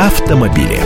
автомобили.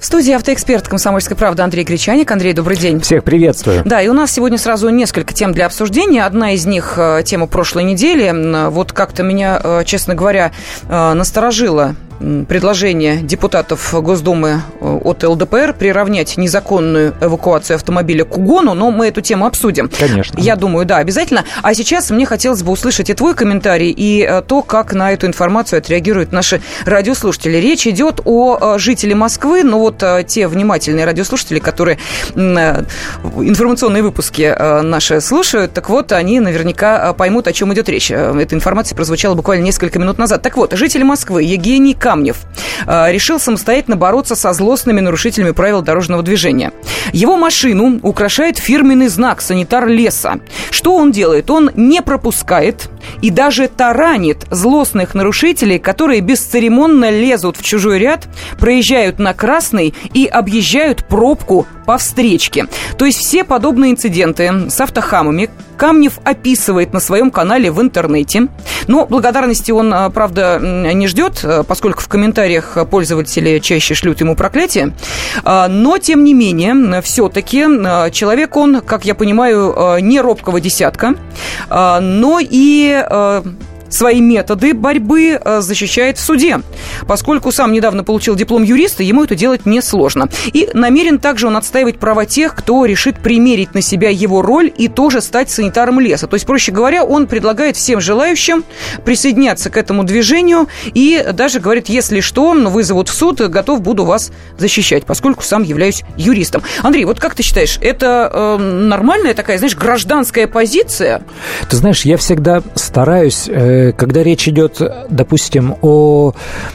В студии автоэксперт «Комсомольской правды» Андрей Гречаник. Андрей, добрый день. Всех приветствую. Да, и у нас сегодня сразу несколько тем для обсуждения. Одна из них э, – тема прошлой недели. Вот как-то меня, э, честно говоря, э, насторожила предложение депутатов Госдумы э, от ЛДПР приравнять незаконную эвакуацию автомобиля к угону, но мы эту тему обсудим. Конечно. Я думаю, да, обязательно. А сейчас мне хотелось бы услышать и твой комментарий, и э, то, как на эту информацию отреагируют наши радиослушатели. Речь идет о э, жителе Москвы, но вот те внимательные радиослушатели, которые информационные выпуски наши слушают, так вот, они наверняка поймут, о чем идет речь. Эта информация прозвучала буквально несколько минут назад. Так вот, жители Москвы Евгений Камнев э, решил самостоятельно бороться со злостными нарушителями правил дорожного движения. Его машину украшает фирменный знак «Санитар леса». Что он делает? Он не пропускает и даже таранит злостных нарушителей, которые бесцеремонно лезут в чужой ряд, проезжают на красный и объезжают пробку по встречке. То есть все подобные инциденты с автохамами Камнев описывает на своем канале в интернете. Но благодарности он, а, правда, не ждет, а, поскольку в комментариях пользователи чаще шлют ему проклятие. А, но, тем не менее, все-таки человек он, как я понимаю, не робкого десятка, но и свои методы борьбы э, защищает в суде. Поскольку сам недавно получил диплом юриста, ему это делать несложно. И намерен также он отстаивать права тех, кто решит примерить на себя его роль и тоже стать санитаром леса. То есть, проще говоря, он предлагает всем желающим присоединяться к этому движению и даже говорит, если что, вызовут в суд, готов буду вас защищать, поскольку сам являюсь юристом. Андрей, вот как ты считаешь, это э, нормальная такая, знаешь, гражданская позиция? Ты знаешь, я всегда стараюсь Э, когда речь идет, допустим, о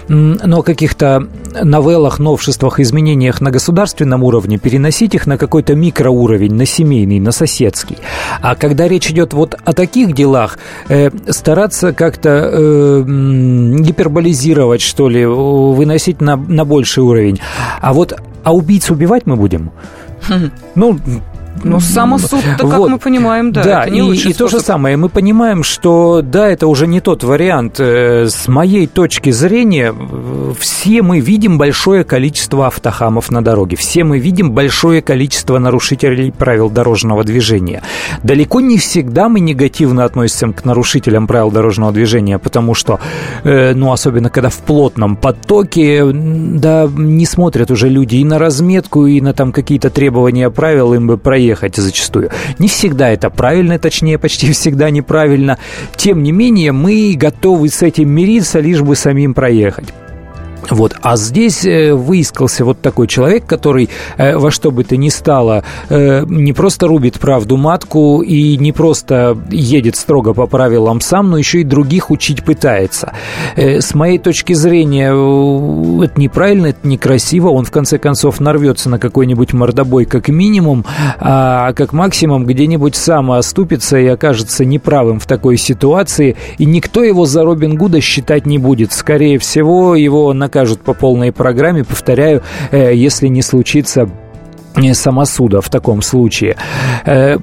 ну, каких-то новеллах, новшествах, изменениях на государственном уровне, переносить их на какой-то микроуровень, на семейный, на соседский. А когда речь идет вот о таких делах, э, стараться как-то э, гиперболизировать, что ли, выносить на, на больший уровень. А вот а убийц убивать мы будем? Ну, ну, самосуд-то, как вот. мы понимаем, да, да это не и, лучший и то же самое, мы понимаем, что, да, это уже не тот вариант. Э, с моей точки зрения, все мы видим большое количество автохамов на дороге, все мы видим большое количество нарушителей правил дорожного движения. Далеко не всегда мы негативно относимся к нарушителям правил дорожного движения, потому что, э, ну, особенно когда в плотном потоке, да, не смотрят уже люди и на разметку, и на там какие-то требования правил, им бы проехать проехать зачастую. Не всегда это правильно, точнее, почти всегда неправильно. Тем не менее, мы готовы с этим мириться, лишь бы самим проехать. Вот. А здесь э, выискался вот такой человек, который э, во что бы то ни стало э, не просто рубит правду матку и не просто едет строго по правилам сам, но еще и других учить пытается. С моей точки зрения, это неправильно, это некрасиво. Он, в конце концов, нарвется на какой-нибудь мордобой как минимум, а как максимум где-нибудь сам оступится и окажется неправым в такой ситуации, и никто его за Робин Гуда считать не будет. Скорее всего, его на накажут по полной программе. Повторяю, э, если не случится самосуда в таком случае. Э,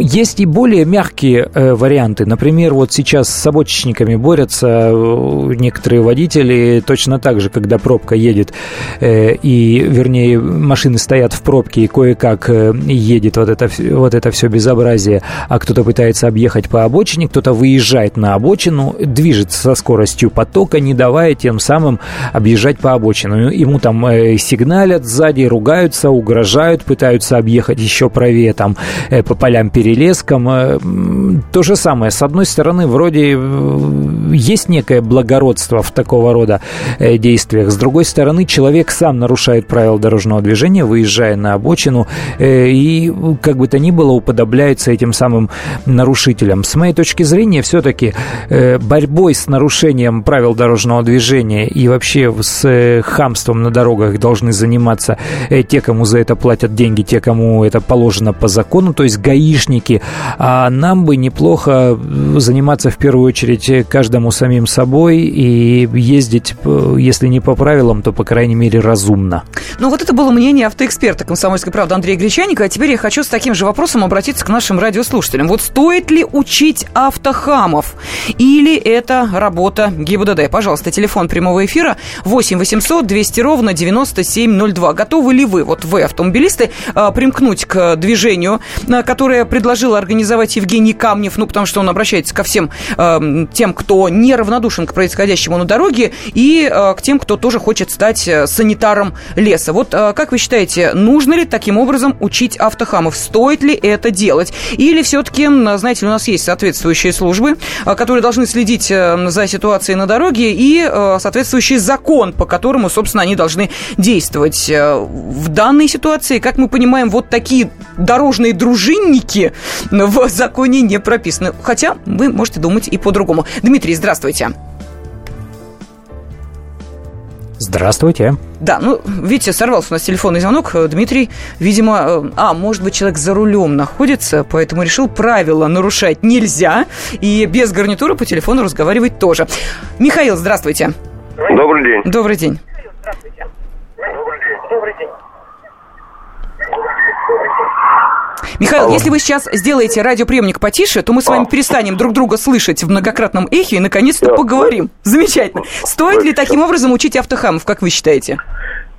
есть и более мягкие э, варианты. Например, вот сейчас с обочечниками борются э, некоторые водители точно так же, когда пробка едет, и, вернее, машины стоят в пробке, и кое-как едет вот это, вот это все безобразие, а кто-то пытается объехать по обочине, кто-то выезжает на обочину, движется со скоростью потока, не давая тем самым объезжать по обочину. Ему там сигналят сзади, ругаются, угрожают уезжают, пытаются объехать еще правее там э, по полям перелескам. Э, то же самое. С одной стороны, вроде э, есть некое благородство в такого рода действиях. С другой стороны, человек сам нарушает правила дорожного движения, выезжая на обочину, и как бы то ни было уподобляется этим самым нарушителям. С моей точки зрения, все-таки борьбой с нарушением правил дорожного движения и вообще с хамством на дорогах должны заниматься те, кому за это платят платят деньги те, кому это положено по закону, то есть гаишники. А нам бы неплохо заниматься в первую очередь каждому самим собой и ездить, если не по правилам, то, по крайней мере, разумно. Ну, вот это было мнение автоэксперта «Комсомольской правды» Андрея Гречаника. А теперь я хочу с таким же вопросом обратиться к нашим радиослушателям. Вот стоит ли учить автохамов? Или это работа ГИБДД? Пожалуйста, телефон прямого эфира 8 800 200 ровно 9702. Готовы ли вы, вот вы, автомобилисты, а, примкнуть к движению, а, которое предложил организовать Евгений Камнев, ну, потому что он обращается ко всем э, тем, кто неравнодушен к происходящему на дороге, и к тем, кто тоже хочет стать э, санитаром леса. Вот как вы считаете, нужно ли таким образом учить автохамов? Стоит ли это делать? Или все-таки, знаете у нас есть соответствующие службы, которые должны следить э, за ситуацией на дороге, и э, соответствующий закон, по которому, собственно, они должны действовать. В данной ситуации, как мы понимаем, вот такие дорожные дружинники в законе не прописаны. Хотя вы можете думать и по-другому. Дмитрий, здравствуйте. Здравствуйте. Да, ну, видите, сорвался у нас телефонный звонок. Дмитрий, видимо, э, а, может быть, человек за рулем находится, поэтому решил правила нарушать нельзя, и без гарнитуры по телефону разговаривать тоже. Михаил, здравствуйте. Добрый день. Добрый день. Михаил, Алло. если вы сейчас сделаете радиоприемник потише, то мы с вами а. перестанем друг друга слышать в многократном эхе и наконец-то да, поговорим. Замечательно. Стоит ли таким образом учить автохамов, как вы считаете?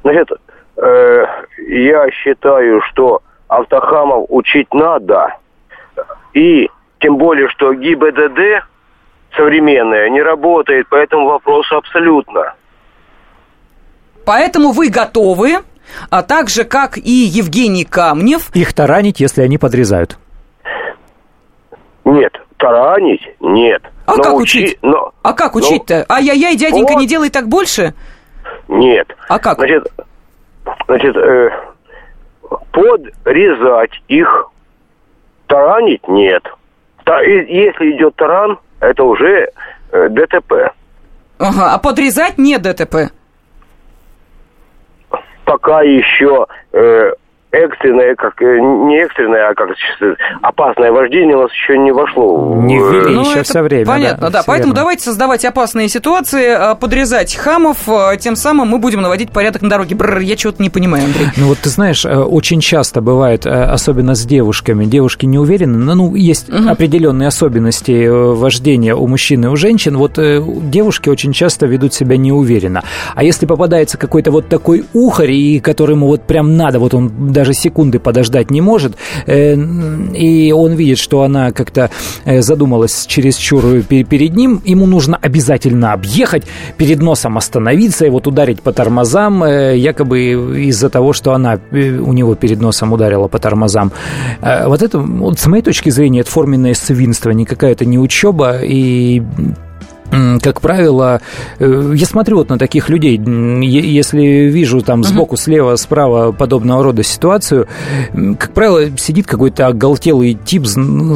Значит, э, я считаю, что автохамов учить надо. И тем более, что ГИБДД современная не работает по этому вопросу абсолютно. Поэтому вы готовы а также, как и Евгений Камнев... Их таранить, если они подрезают. Нет, таранить нет. А но как учи... учить? Но... А как учить-то? Ай-яй-яй, дяденька, вот. не делай так больше? Нет. А как? Значит, значит э, подрезать их, таранить нет. Та, если идет таран, это уже э, ДТП. Ага, а подрезать не ДТП? Пока еще э, экстренное, как э, не экстренное, а как опасное вождение у нас еще не вошло. Не ввели ну, еще все время. Понятно, да. да. Поэтому верно. давайте создавать опасные ситуации, а, подрезать хамов, тем самым мы будем наводить порядок на дороге. Бррр, я чего-то не понимаю, Андрей. Ну вот ты знаешь, э, очень часто бывает, э, особенно с девушками, девушки не уверены, но ну, есть угу. определенные особенности вождения у мужчин и у женщин. Вот девушки очень часто ведут себя неуверенно. А если попадается какой-то вот такой ухарь, и которому вот прям надо, вот он даже секунды подождать не может, э, и он видит, что она как-то э, задумалась чересчур перед ним, ему нужно обязательно объехать, перед носом остановиться и вот ударить по тормозам, э, якобы из-за того, что она у него перед носом ударила по тормозам. Вот это, вот с моей точки зрения, это форменное свинство, не какая-то не учеба, и как правило, э, я смотрю вот на таких людей, если вижу там сбоку, слева, справа подобного рода ситуацию, как правило, сидит какой-то оголтелый тип с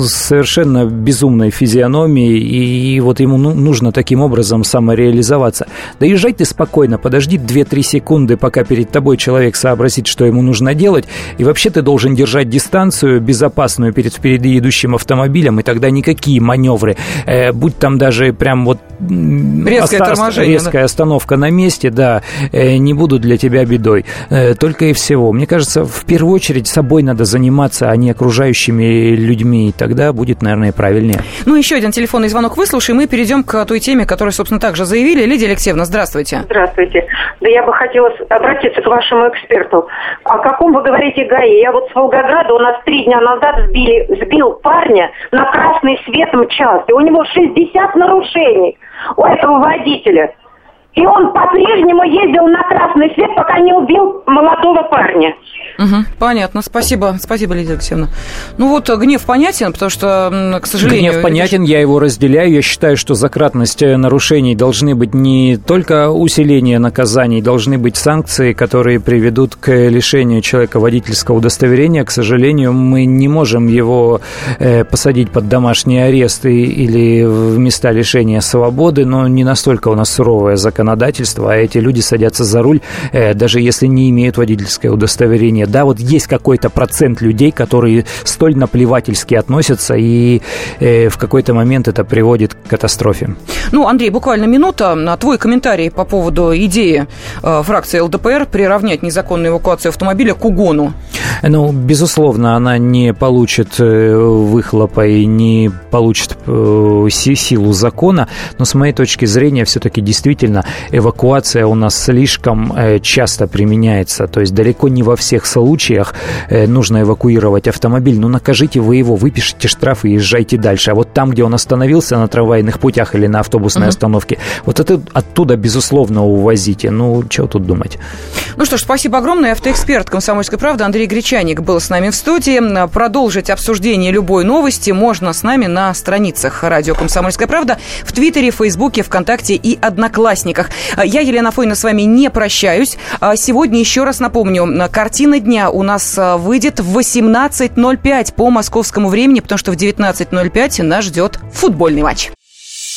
совершенно безумной физиономией, и вот ему ну, нужно таким образом самореализоваться. Да езжай ты спокойно, подожди 2-3 секунды, пока перед тобой человек сообразит, что ему нужно делать, и вообще ты должен держать дистанцию безопасную перед впереди идущим автомобилем, и тогда никакие маневры, э, будь там даже прям вот резкое оста- торможение, резкая да? остановка на месте, да, э, не будут для тебя бедой. Э, только и всего. Мне кажется, в первую очередь собой надо заниматься, а не окружающими людьми. И тогда будет, наверное, правильнее. Ну, еще один телефонный звонок выслушаем и перейдем к той теме, которую, собственно, также заявили. Лидия Алексеевна, здравствуйте. Здравствуйте. Да я бы хотела обратиться к вашему эксперту. О каком вы говорите ГАИ? Я вот с Волгограда у нас три дня назад сбили, сбил парня на красный свет мчался. У него 60 нарушений у этого водителя. И он по-прежнему ездил на красный свет, пока не убил молодого парня. Угу, понятно, спасибо, спасибо, Лидия Алексеевна. Ну вот гнев понятен, потому что, к сожалению... Гнев понятен, я его разделяю. Я считаю, что за кратность э, нарушений должны быть не только усиление наказаний, должны быть санкции, которые приведут к лишению человека водительского удостоверения. К сожалению, мы не можем его э, посадить под домашний арест или в места лишения свободы, но не настолько у нас суровое законодательство законодательства, а эти люди садятся за руль, э, даже если не имеют водительское удостоверение. Да, вот есть какой-то процент людей, которые столь наплевательски относятся, и э, в какой-то момент это приводит к катастрофе. Ну, Андрей, буквально минута. На твой комментарий по поводу идеи э, фракции ЛДПР приравнять незаконную эвакуацию автомобиля к угону. Ну, безусловно, она не получит выхлопа и не получит силу закона, но с моей точки зрения все-таки действительно эвакуация у нас слишком э, часто применяется, то есть далеко не во всех случаях нужно эвакуировать автомобиль, ну накажите вы его, выпишите штраф и езжайте дальше, а вот там, где он остановился на трамвайных путях или на автобусной uh-huh. остановке, вот это оттуда, безусловно, увозите, ну, что тут думать. Ну что ж, спасибо огромное, автоэксперт «Комсомольской правды» Андрей Гречаник был с нами в студии. Продолжить обсуждение любой новости можно с нами на страницах радио «Комсомольская правда» в Твиттере, Фейсбуке, ВКонтакте и Одноклассниках. Я, Елена Фойна, с вами не прощаюсь. А сегодня, еще раз напомню, картина дня у нас а, выйдет в 18.05 по московскому времени, потому что в 19.05 нас ждет футбольный матч.